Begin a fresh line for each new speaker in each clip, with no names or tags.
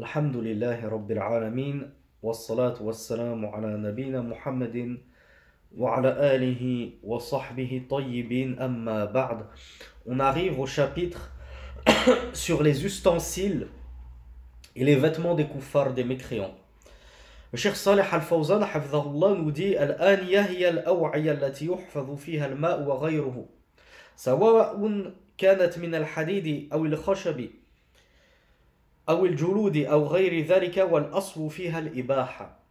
الحمد لله رب العالمين والصلاة والسلام على نبينا محمد وعلى آله وصحبه طيبين أما بعد On arrive au chapitre sur les ustensiles et les vêtements des kuffars, des mécréants. Le Cheikh Salih Al-Fawzan nous dit الآنية هي الأوعية التي يحفظ فيها الماء وغيره سواء كانت من الحديد أو الخشب أو الجلود أو غير ذلك والأصل فيها الإباحة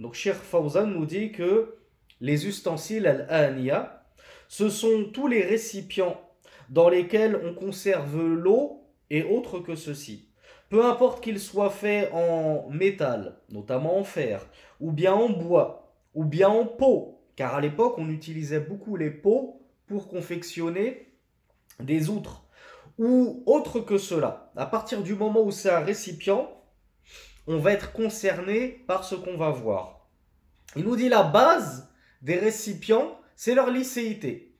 Donc Cheikh Fawzan nous dit que les ustensiles al-aniya, ce sont tous les récipients dans lesquels on conserve l'eau et autres que ceci. Peu importe qu'ils soient faits en métal, notamment en fer, ou bien en bois, ou bien en peau, car à l'époque on utilisait beaucoup les peaux pour confectionner des outres, ou autre que cela. À partir du moment où c'est un récipient, on va être concerné par ce qu'on va voir. Il nous dit la base des récipients, c'est leur licéité.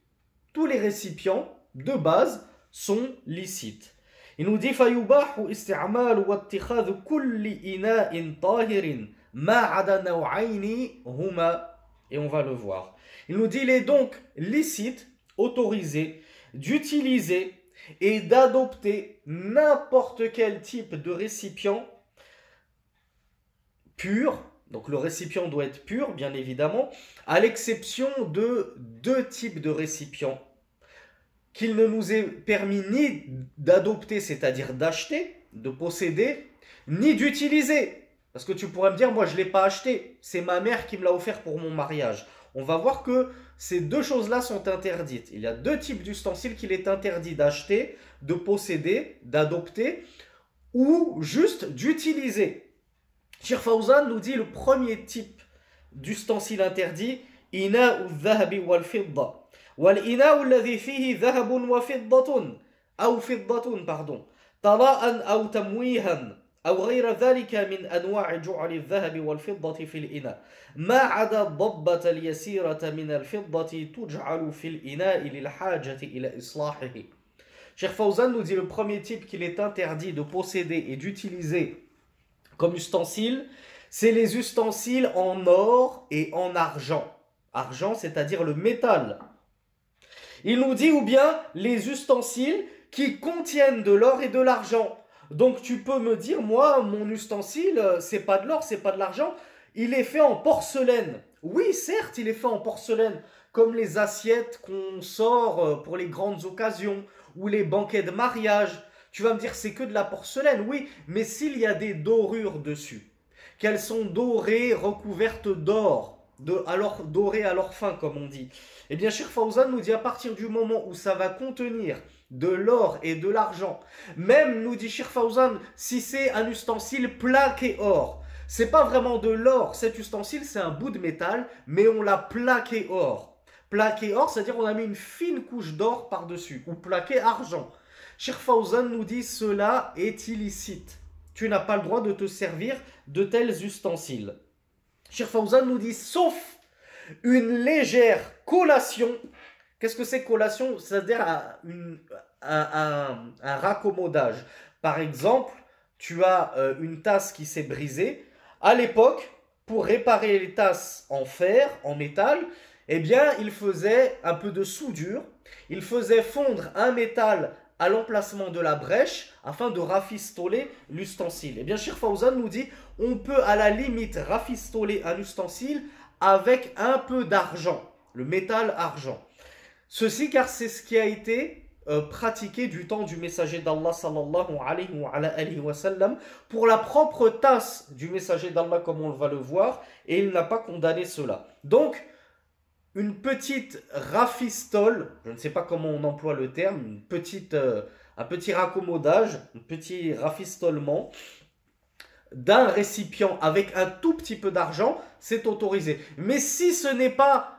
Tous les récipients, de base, sont licites. Il nous dit فيباح استعمال واتخاذ كل إناء طاهر ما عدا نوعين هما et on va le voir. Il nous dit il est donc licite, autorisé d'utiliser et d'adopter n'importe quel type de récipient pur. Donc le récipient doit être pur, bien évidemment, à l'exception de deux types de récipients qu'il ne nous est permis ni d'adopter, c'est-à-dire d'acheter, de posséder, ni d'utiliser. Parce que tu pourrais me dire, moi je ne l'ai pas acheté, c'est ma mère qui me l'a offert pour mon mariage on va voir que ces deux choses-là sont interdites. Il y a deux types d'ustensiles qu'il est interdit d'acheter, de posséder, d'adopter ou juste d'utiliser. Shir nous dit le premier type d'ustensile interdit, ina ou dhahabi wal fidda. Wal ina ou fihi wa ou pardon. Tala'an ou tamwihan. أو غير ذلك من أنواع جعل الذهب والفضة في الإناء ما عدا الضبة اليسيرة من الفضة تجعل في الإناء للحاجة إلى إصلاحه Cheikh Fawzan nous dit le premier type qu'il est interdit de posséder et d'utiliser comme ustensile, c'est les ustensiles en or et en argent. Argent, c'est-à-dire le métal. Il nous dit ou bien les ustensiles qui contiennent de l'or et de l'argent. Donc tu peux me dire, moi, mon ustensile, euh, c'est pas de l'or, c'est pas de l'argent, il est fait en porcelaine. Oui, certes, il est fait en porcelaine, comme les assiettes qu'on sort euh, pour les grandes occasions ou les banquets de mariage. Tu vas me dire, c'est que de la porcelaine, oui, mais s'il y a des dorures dessus, qu'elles sont dorées, recouvertes d'or, alors dorées à leur fin, comme on dit, eh bien, Sheikh Fawzan nous dit à partir du moment où ça va contenir de l'or et de l'argent, même nous dit Fawzan, si c'est un ustensile plaqué or, c'est pas vraiment de l'or, cet ustensile c'est un bout de métal, mais on l'a plaqué or. Plaqué or, c'est-à-dire on a mis une fine couche d'or par-dessus, ou plaqué argent. Fawzan nous dit cela est illicite. Tu n'as pas le droit de te servir de tels ustensiles. Fawzan nous dit sauf une légère collation. Qu'est-ce que c'est collation? C'est-à-dire un, raccommodage. Par exemple, tu as euh, une tasse qui s'est brisée. À l'époque, pour réparer les tasses en fer, en métal, eh bien, il faisait un peu de soudure. Il faisait fondre un métal à l'emplacement de la brèche afin de rafistoler l'ustensile. Eh bien, Shir Fawzan nous dit on peut à la limite rafistoler un ustensile avec un peu d'argent, le métal argent. Ceci car c'est ce qui a été euh, pratiqué du temps du messager d'Allah sallallahu pour la propre tasse du messager d'Allah comme on va le voir et il n'a pas condamné cela. Donc une petite rafistole, je ne sais pas comment on emploie le terme, petite, euh, un petit raccommodage, un petit rafistolement d'un récipient avec un tout petit peu d'argent, c'est autorisé. Mais si ce n'est pas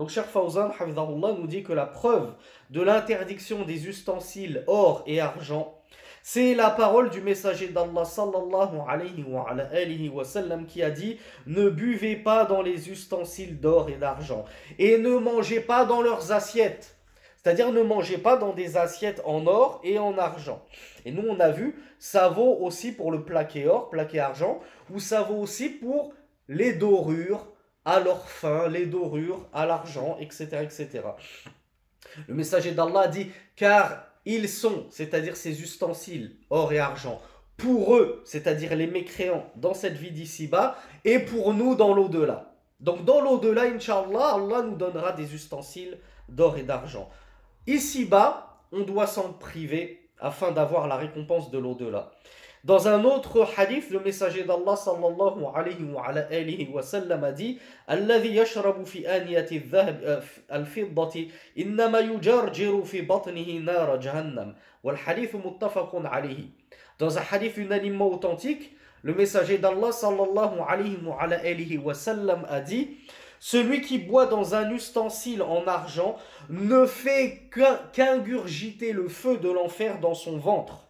Donc Cheikh Fawzan nous dit que la preuve de l'interdiction des ustensiles or et argent C'est la parole du messager d'Allah sallallahu alayhi wa, sallam qui a dit Ne buvez pas dans les ustensiles d'or et d'argent et ne mangez pas dans leurs assiettes. C'est-à-dire ne mangez pas dans des assiettes en or et en argent. Et nous on a vu, ça vaut aussi pour le plaqué or, plaqué argent, ou ça vaut aussi pour les dorures à leur fin, les dorures à l'argent, etc., etc. Le messager d'Allah dit Car ils sont, c'est-à-dire ces ustensiles, or et argent, pour eux, c'est-à-dire les mécréants, dans cette vie d'ici-bas, et pour nous dans l'au-delà. Donc dans l'au-delà, Inch'Allah, Allah nous donnera des ustensiles d'or et d'argent. Ici-bas, on doit s'en priver afin d'avoir la récompense de l'au-delà. Dans un autre hadith, le messager d'Allah sallallahu alayhi wa, alayhi wa sallam a dit الذي يشرب في آنية الذهب الفضة إنما يجرجر في بطنه نار جهنم والحديث متفق عليه Dans un hadith unanimement authentique, le messager d'Allah sallallahu alayhi wa, alayhi wa sallam a dit Celui qui boit dans un ustensile en argent ne fait qu'ingurgiter le feu de l'enfer dans son ventre.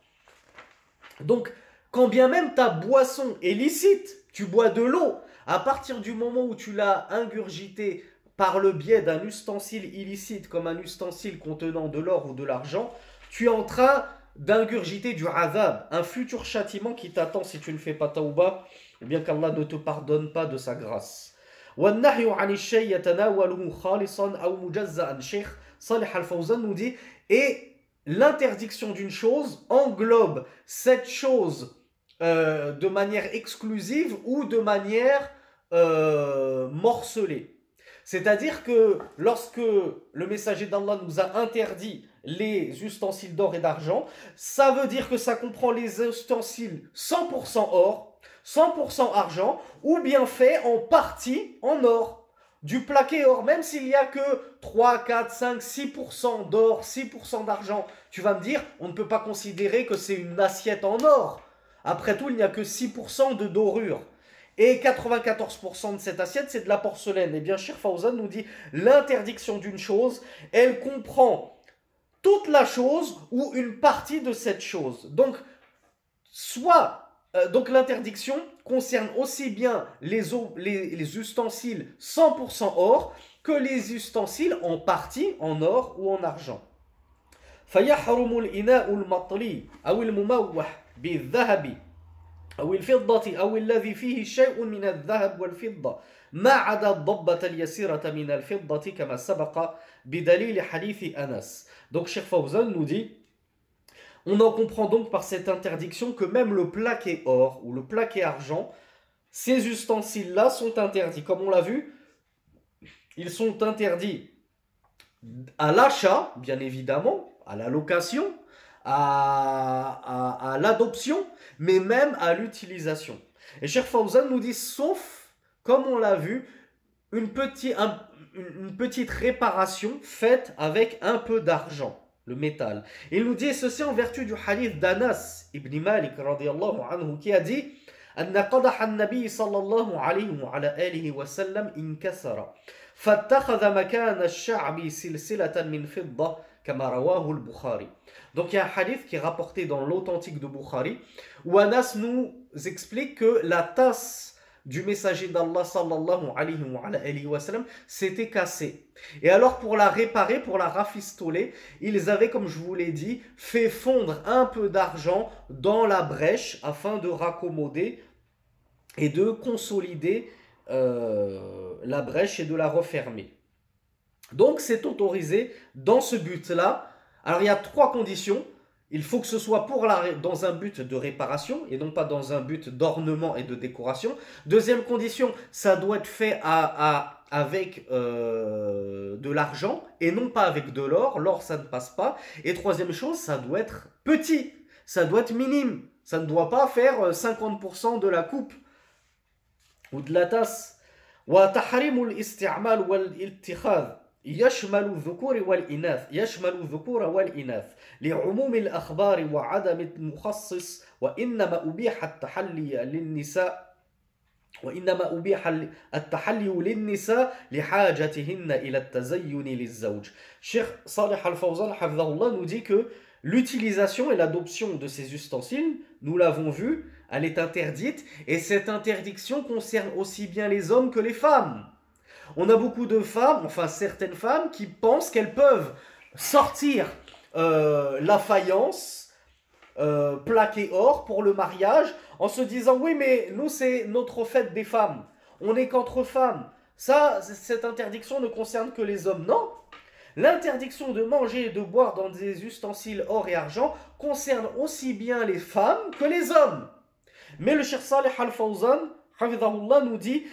Donc, quand bien même ta boisson est licite, tu bois de l'eau, à partir du moment où tu l'as ingurgité par le biais d'un ustensile illicite comme un ustensile contenant de l'or ou de l'argent, tu es en train d'ingurgiter du azab, un futur châtiment qui t'attend si tu ne fais pas taouba, ou bien qu'Allah ne te pardonne pas de sa grâce. Et l'interdiction d'une chose englobe cette chose euh, de manière exclusive ou de manière euh, morcelée. C'est-à-dire que lorsque le messager d'Allah nous a interdit les ustensiles d'or et d'argent, ça veut dire que ça comprend les ustensiles 100% or, 100% argent, ou bien fait en partie en or du plaqué or, même s'il n'y a que 3, 4, 5, 6% d'or, 6% d'argent, tu vas me dire, on ne peut pas considérer que c'est une assiette en or. Après tout, il n'y a que 6% de dorure. Et 94% de cette assiette, c'est de la porcelaine. Et bien, Shir Fawzan nous dit, l'interdiction d'une chose, elle comprend toute la chose ou une partie de cette chose. Donc, soit euh, donc l'interdiction concerne aussi bien les, les, ustensiles 100% or que les ustensiles en partie en or ou en argent. فيحرم الإناء المطلي أو المموح بالذهب أو الفضة أو الذي فيه شيء من الذهب والفضة ما عدا الضبة اليسيرة من الفضة كما سبق بدليل حديث أنس. Donc Cheikh Fawzan nous dit on en comprend donc par cette interdiction que même le plaqué or ou le plaqué argent, ces ustensiles-là sont interdits. Comme on l'a vu, ils sont interdits à l'achat, bien évidemment, à la location, à, l'adoption, mais même à l'utilisation. Et Cheikh Fawzan nous dit, sauf, comme on l'a vu, une, une petite réparation faite avec un peu d'argent le métal. Il nous dit ceci en vertu du hadith d'Anas ibn Malik anhu qui a dit أن قدح النبي صلى الله عليه وعلى آله وسلم انكسر فاتخذ مكان الشعب سلسلة من فضة كما رواه البخاري Donc il y a un hadith qui est rapporté dans l'authentique de Bukhari où Anas nous explique que la tasse du messager d'Allah sallallahu alayhi wa, sallam s'était cassé. Et alors pour la réparer, pour la rafistoler, ils avaient, comme je vous l'ai dit, fait fondre un peu d'argent dans la brèche afin de raccommoder et de consolider euh, la brèche et de la refermer. Donc c'est autorisé dans ce but-là. Alors il y a trois conditions. Il faut que ce soit pour la, dans un but de réparation et non pas dans un but d'ornement et de décoration. Deuxième condition, ça doit être fait à, avec euh, de l'argent et non pas avec de l'or. L'or, ça ne passe pas. Et troisième chose, ça doit être petit. Ça doit être minime. Ça ne doit pas faire 50% de la coupe ou de la tasse. وتحريم الاستعمال والاتخاذ يشمل الذكور والإناث يشمل الذكور والإناث لعموم الأخبار وعدم المخصص وإنما أبيح التحلي للنساء وإنما أبيح التحلي للنساء لحاجتهن إلى التزين للزوج Cheikh Saleh Al-Fawzan nous dit que l'utilisation et l'adoption de ces ustensiles, nous l'avons vu, elle est interdite et cette interdiction concerne aussi bien les hommes que les femmes. On a beaucoup de femmes, enfin certaines femmes, qui pensent qu'elles peuvent sortir euh, la faïence euh, plaquée or pour le mariage en se disant oui mais nous c'est notre fête des femmes, on est qu'entre femmes. Ça, cette interdiction ne concerne que les hommes. Non, L'interdiction de manger et de boire dans des ustensiles or et argent concerne aussi bien les femmes que les hommes. Mais le Cheikh Saleh Al-Fawzan, nous dit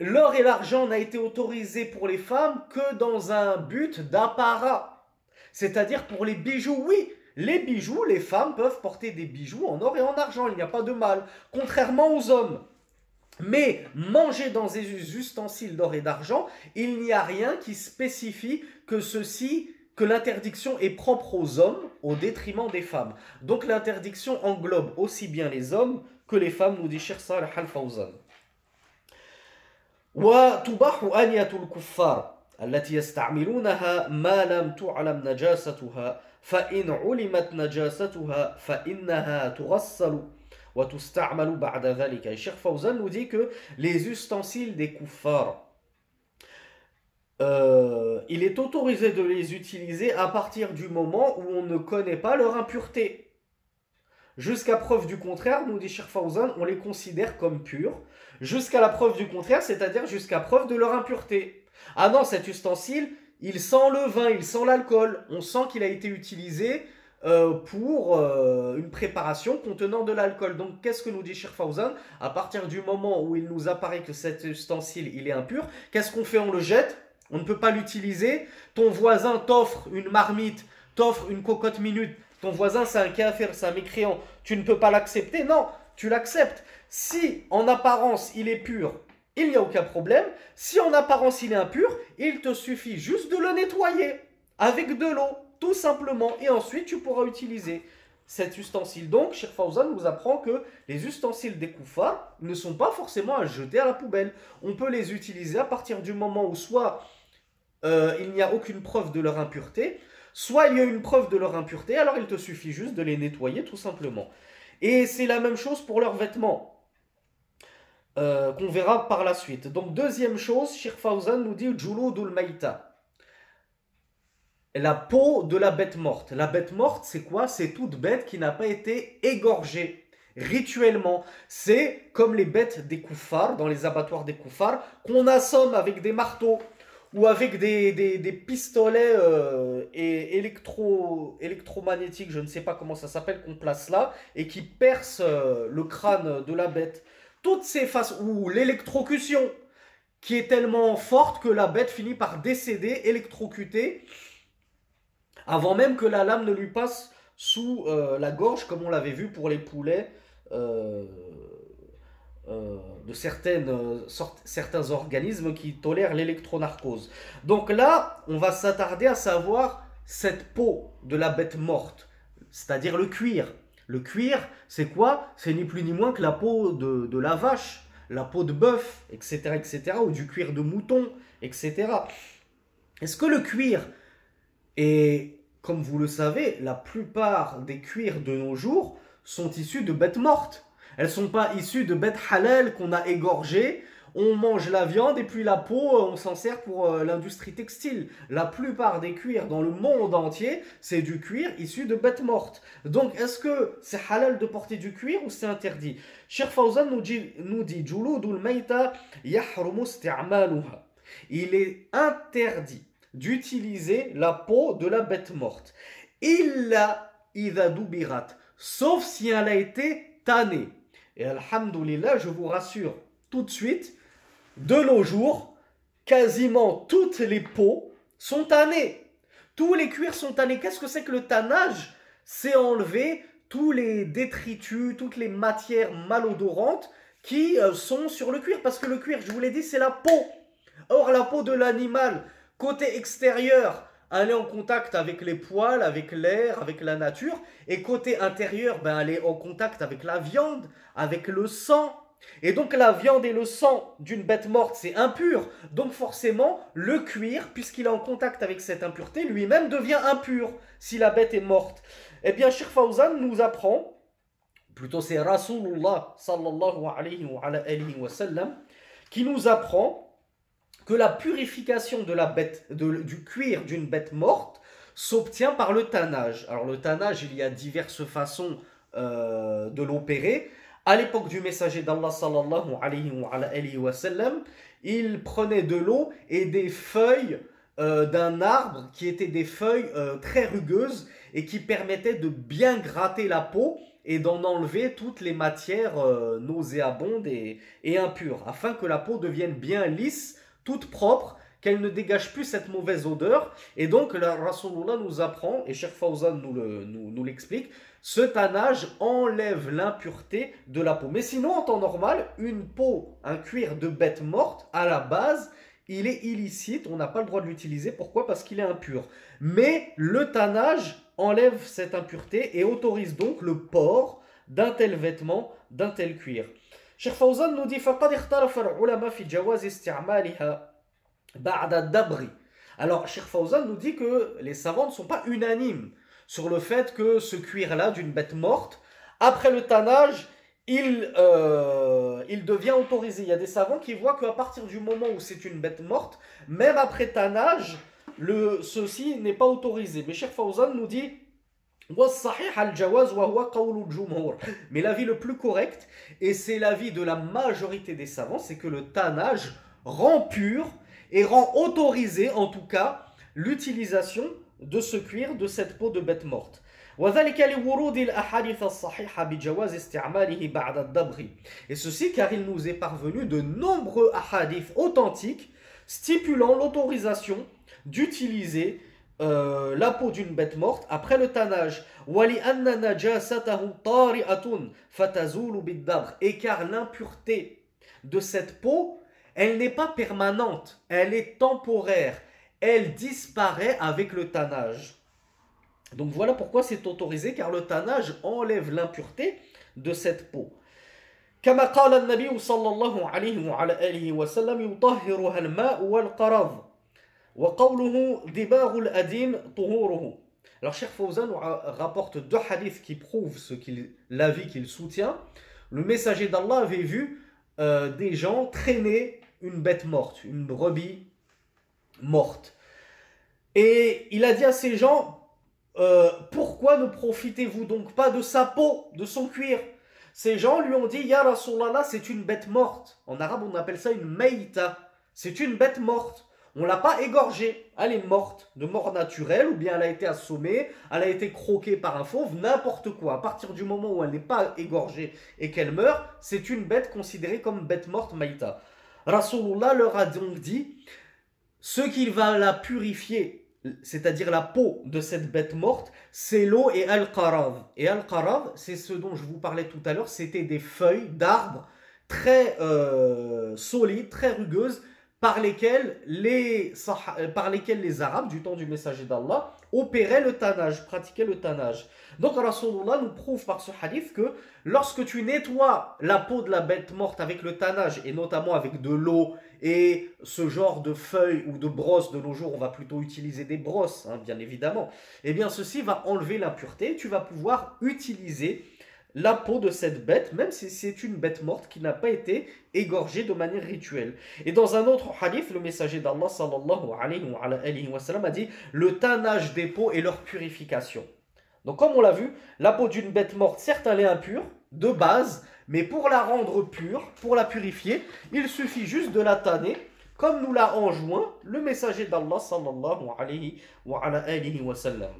L'or et l'argent n'a été autorisé pour les femmes que dans un but d'apparat. C'est-à-dire pour les bijoux, oui. Les bijoux, les femmes peuvent porter des bijoux en or et en argent, il n'y a pas de mal. Contrairement aux hommes. Mais manger dans des ustensiles d'or et d'argent, il n'y a rien qui spécifie que ceci, que l'interdiction est propre aux hommes au détriment des femmes. Donc l'interdiction englobe aussi bien les hommes que les femmes, nous dit Cheikh al-Fawzan. وتباح آنية الكفار التي يستعملونها ما لم تعلم نجاستها فإن علمت نجاستها فإنها تغسل وتستعمل بعد ذلك الشيخ فوزان nous dit que les ustensiles des kuffars euh, il est autorisé de les utiliser à partir du moment où on ne connaît pas leur impureté. Jusqu'à preuve du contraire, nous dit Sheikh Fawzan, on les considère comme purs. Jusqu'à la preuve du contraire, c'est-à-dire jusqu'à preuve de leur impureté. Ah non, cet ustensile, il sent le vin, il sent l'alcool. On sent qu'il a été utilisé euh, pour euh, une préparation contenant de l'alcool. Donc qu'est-ce que nous dit Fawzan À partir du moment où il nous apparaît que cet ustensile, il est impur, qu'est-ce qu'on fait? On le jette On ne peut pas l'utiliser. Ton voisin t'offre une marmite, t'offre une cocotte minute ton voisin c'est un kafir, c'est un mécréant, tu ne peux pas l'accepter Non, tu l'acceptes. Si en apparence il est pur, il n'y a aucun problème. Si en apparence il est impur, il te suffit juste de le nettoyer avec de l'eau, tout simplement, et ensuite tu pourras utiliser cet ustensile. Donc, Sheikh nous apprend que les ustensiles des koufars ne sont pas forcément à jeter à la poubelle. On peut les utiliser à partir du moment où soit euh, il n'y a aucune preuve de leur impureté, Soit il y a une preuve de leur impureté, alors il te suffit juste de les nettoyer tout simplement. Et c'est la même chose pour leurs vêtements. Euh, qu'on verra par la suite. Donc deuxième chose, Shir Fawzan nous dit Juludul Maïta. La peau de la bête morte. La bête morte, c'est quoi? C'est toute bête qui n'a pas été égorgée rituellement. C'est comme les bêtes des koufars, dans les abattoirs des koufars, qu'on assomme avec des marteaux ou avec des, pistolets euh, électro, électromagnétiques, je ne sais pas comment ça s'appelle, qu'on place là, et qui percent euh, le crâne de la bête. Toutes ces faces, ou l'électrocution, qui est tellement forte que la bête finit par décéder, électrocutée, avant même que la lame ne lui passe sous euh, la gorge, comme on l'avait vu pour les poulets. De certaines, euh, certains organismes qui tolèrent l'électronarcose. Donc là, on va s'attarder à savoir cette peau de la bête morte, c'est-à-dire le cuir. Le cuir, c'est quoi? C'est ni plus ni moins que la peau de, la vache, la peau de bœuf, etc., etc., ou du cuir de mouton, etc. Est-ce que le cuir est, comme vous le savez, la plupart des cuirs de nos jours sont issus de bêtes mortes? Elles sont pas issues de bêtes halal qu'on a égorgées. On mange la viande et puis la peau, euh, on s'en sert pour euh, l'industrie textile. La plupart des cuirs dans le monde entier, c'est du cuir issu de bêtes mortes. Donc, est-ce que c'est halal de porter du cuir ou c'est interdit? Cheikh Fawzan nous dit, nous dit Il est interdit d'utiliser la peau de la bête morte. Illa idha dubirat. Sauf si elle a été tannée. Et Alhamdulillah, je vous rassure tout de suite, de nos jours, quasiment toutes les peaux sont tannées. Tous les cuirs sont tannés. Qu'est-ce que c'est que le tannage? C'est enlever tous les détritus, toutes les matières malodorantes qui euh, sont sur le cuir. Parce que le cuir, je vous l'ai dit, c'est la peau. Or, la peau de l'animal, côté extérieur, est en contact avec les poils, avec l'air, avec la nature. Et côté intérieur, ben, est en contact avec la viande, avec le sang. Et donc la viande et le sang d'une bête morte, c'est impur. Donc forcément, le cuir, puisqu'il est en contact avec cette impureté, lui-même devient impur si la bête est morte. Eh bien, Sheikh Fawzan nous apprend, plutôt c'est Rasulullah sallallahu alayhi wa, sallam, qui nous apprend que la purification du cuir d'une bête morte s'obtient par le tannage. Alors le tannage, il y a diverses façons euh, de l'opérer. À l'époque du messager d'Allah sallallahu alayhi wa, il prenait de l'eau et des feuilles euh, d'un arbre qui étaient des feuilles euh, très rugueuses et qui permettaient de bien gratter la peau et d'en enlever toutes les matières nauséabondes et impures, afin que la peau devienne bien lisse toute propre, qu'elle ne dégage plus cette mauvaise odeur. Et donc, la Rasulullah nous apprend, et Cheikh Fawzan nous l'explique, ce tannage enlève l'impureté de la peau. Mais sinon, en temps normal, une peau, un cuir de bête morte, à la base, il est illicite, on n'a pas le droit de l'utiliser. Pourquoi? Parce qu'il est impur. Mais le tannage enlève cette impureté et autorise donc le port d'un tel vêtement, d'un tel cuir. Cheikh Fawzan nous dit فقد اختلف العلماء في جواز استعمالها بعد الدبر. Alors Cheikh Fawzan nous dit que les savants ne sont pas unanimes sur le fait que ce cuir-là d'une bête morte, après le tannage, il, euh, il devient autorisé. Il y a des savants qui voient qu'à partir du moment où c'est une bête morte, même après tannage, le, ceci n'est pas autorisé. Mais Cheikh Fawzan nous dit mais l'avis le plus correct, et c'est l'avis de la majorité des savants, c'est que le tannage rend pur et rend autorisé en tout cas l'utilisation de ce cuir, de cette peau de bête morte. Et ceci car il nous est parvenu de nombreux ahadiths authentiques stipulant l'autorisation d'utiliser euh, la peau d'une bête morte après le tannage. Et car l'impureté de cette peau, elle n'est pas permanente, elle est temporaire. Elle disparaît avec le tannage. Donc voilà pourquoi c'est autorisé, car le tannage enlève l'impureté de cette peau. كما قال النبي صلى الله عليه وعلى آله وسلم يطهرها الماء والقرض alors Cheikh Fawzan rapporte deux hadiths qui prouvent ce qu'il, l'avis qu'il soutient. Le messager d'Allah avait vu euh, des gens traîner une bête morte, une brebis morte. Et il a dit à ces gens, euh, pourquoi ne profitez-vous donc pas de sa peau, de son cuir? Ces gens lui ont dit, Ya Rasulallah, c'est une bête morte. En arabe, on appelle ça une meïta. C'est une bête morte. On l'a pas égorgée. Elle est morte de mort naturelle ou bien elle a été assommée, elle a été croquée par un fauve, n'importe quoi. À partir du moment où elle n'est pas égorgée et qu'elle meurt, c'est une bête considérée comme bête morte maïta. Rasulullah leur a donc dit ce qui va la purifier, c'est-à-dire la peau de cette bête morte, c'est l'eau et al-qarav. Et al-qarav, c'est ce dont je vous parlais tout à l'heure, c'était des feuilles d'arbres très euh, solides, très rugueuses, par lesquels les, euh, par lesquels les Arabes du temps du messager d'Allah opéraient le tannage, pratiquaient le tannage. Donc Rasulullah nous prouve par ce hadith que lorsque tu nettoies la peau de la bête morte avec le tannage et notamment avec de l'eau et ce genre de feuilles ou de brosses de nos jours, on va plutôt utiliser des brosses, hein, bien évidemment, eh bien ceci va enlever l'impureté, tu vas pouvoir utiliser la peau de cette bête, même si c'est une bête morte qui n'a pas été égorgée de manière rituelle. Et dans un autre hadith, le messager d'Allah sallallahu alayhi wa, sallam, a dit le tannage des peaux et leur purification. Donc comme on l'a vu, la peau d'une bête morte, certes elle est impure, de base, mais pour la rendre pure, pour la purifier, il suffit juste de la tanner, comme nous l'a enjoint le messager d'Allah sallallahu alayhi wa, sallam.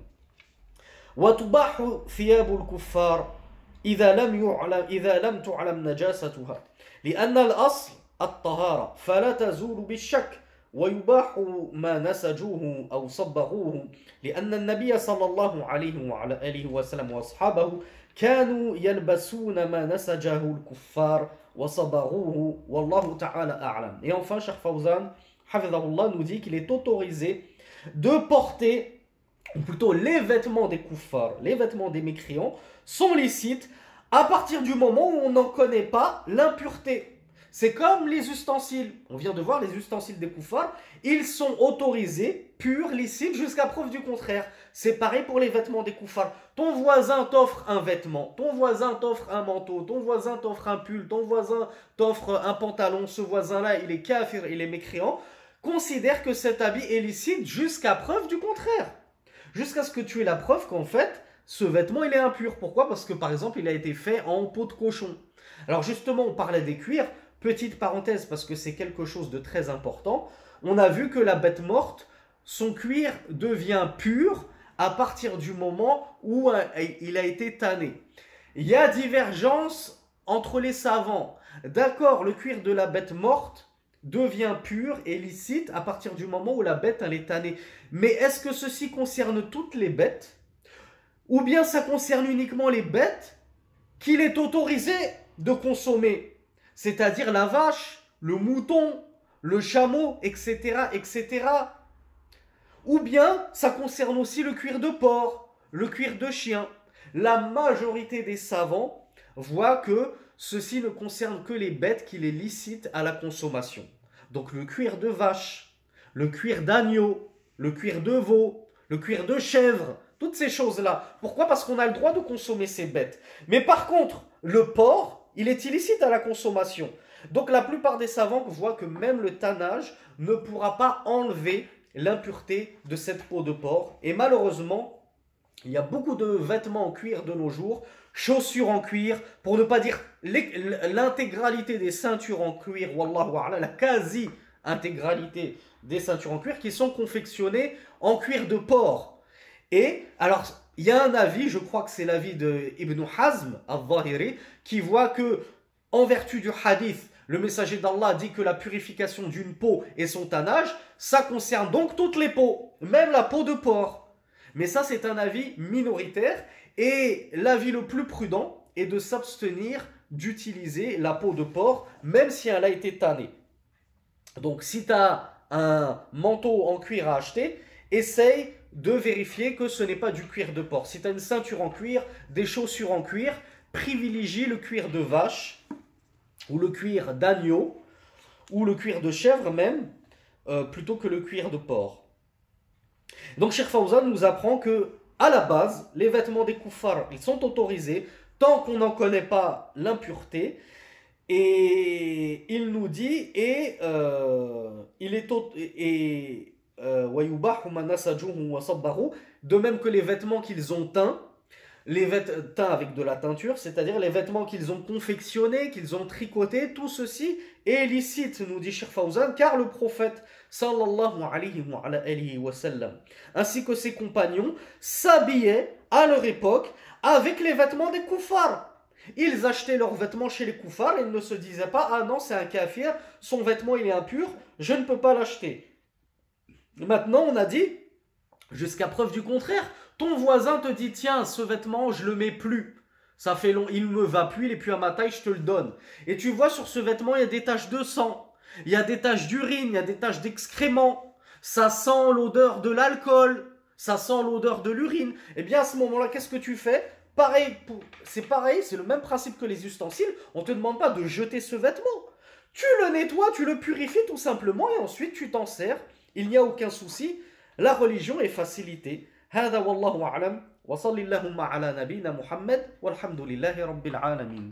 إذا لم يعلم إذا لم تعلم نجاستها. لأن الأصل الطهارة فلا تزول بالشك ويباح ما نسجوه أو صبغوه. لأن النبي صلى الله عليه وعلى آله وسلم وأصحابه كانوا يلبسون ما نسجه الكفار وصبغوه. والله تعالى أعلم. Et enfin, Cheikh Fawzan, Hafizahullah, nous dit qu'il est autorisé de porter, ou plutôt les vêtements des kuffars, les vêtements des mécréants, sont licites à partir du moment où on n'en connaît pas l'impureté. C'est comme les ustensiles. On vient de voir les ustensiles des koufars. Ils sont autorisés, purs, licites, jusqu'à preuve du contraire. C'est pareil pour les vêtements des koufars. Ton voisin t'offre un vêtement, ton voisin t'offre un manteau, ton voisin t'offre un pull, ton voisin t'offre un pantalon. Ce voisin-là, il est kafir, il est mécréant. Considère que cet habit est licite jusqu'à preuve du contraire. Jusqu'à ce que tu aies la preuve qu'en fait, ce vêtement, il est impur. Pourquoi? Parce que par exemple, il a été fait en peau de cochon. Alors justement, on parlait des cuirs. Petite parenthèse, parce que c'est quelque chose de très important. On a vu que la bête morte, son cuir devient pur à partir du moment où euh, il a été tanné. Il y a divergence entre les savants. D'accord, le cuir de la bête morte devient pur et licite à partir du moment où la bête elle est tannée. Mais est-ce que ceci concerne toutes les bêtes? Ou bien ça concerne uniquement les bêtes qu'il est autorisé de consommer c'est-à-dire la vache, le mouton, le chameau, etc., etc. Ou bien ça concerne aussi le cuir de porc, le cuir de chien. La majorité des savants voient que ceci ne concerne que les bêtes qu'il est licite à la consommation. Donc le cuir de vache, le cuir d'agneau, le cuir de veau, le cuir de chèvre, toutes ces choses-là. Pourquoi? Parce qu'on a le droit de consommer ces bêtes. Mais par contre, le porc, il est illicite à la consommation. Donc la plupart des savants voient que même le tannage ne pourra pas enlever l'impureté de cette peau de porc. Et malheureusement, il y a beaucoup de vêtements en cuir de nos jours, chaussures en cuir, pour ne pas dire l'intégralité des ceintures en cuir, wallahu la quasi-intégralité des ceintures en cuir qui sont confectionnées en cuir de porc. Et alors, il y a un avis, je crois que c'est l'avis de Ibn Hazm al-Zahiri, qui voit que, en vertu du hadith, le messager d'Allah dit que la purification d'une peau et son tannage, ça concerne donc toutes les peaux, même la peau de porc. Mais ça, c'est un avis minoritaire, et l'avis le plus prudent est de s'abstenir d'utiliser la peau de porc, même si elle a été tannée. Donc, si tu as un manteau en cuir à acheter, essaye de vérifier que ce n'est pas du cuir de porc. Si tu as une ceinture en cuir, des chaussures en cuir, privilégie le cuir de vache ou le cuir d'agneau ou le cuir de chèvre même euh, plutôt que le cuir de porc. Donc Sheikh Fawzan nous apprend que à la base, les vêtements des koufars, ils sont autorisés tant qu'on n'en connaît pas l'impureté. Et il nous dit, et euh, il est, et, de même que les vêtements qu'ils ont teints, les vêtements teints avec de la teinture, c'est-à-dire les vêtements qu'ils ont confectionnés, qu'ils ont tricotés, tout ceci est licite, nous dit Sheikh Fawzan, car le prophète sallallahu alayhi wa, sallam, ainsi que ses compagnons s'habillaient à leur époque avec les vêtements des koufars. Ils achetaient leurs vêtements chez les koufars ils ne se disaient pas Ah non, c'est un kafir, son vêtement il est impur, je ne peux pas l'acheter. Maintenant, on a dit, jusqu'à preuve du contraire, ton voisin te dit tiens, ce vêtement, je le mets plus. Ça fait long, il me va plus, il est plus à ma taille, je te le donne. Et tu vois sur ce vêtement, il y a des taches de sang, il y a des taches d'urine, il y a des taches d'excréments. Ça sent l'odeur de l'alcool, ça sent l'odeur de l'urine. Et eh bien à ce moment-là, qu'est-ce que tu fais? Pareil, c'est pareil, c'est le même principe que les ustensiles. On te demande pas de jeter ce vêtement. Tu le nettoies, tu le purifies tout simplement et ensuite tu t'en sers il n'y a aucun souci, la religion est facilitée. هذا والله أعلم وصل اللهم على نبينا محمد والحمد لله رب العالمين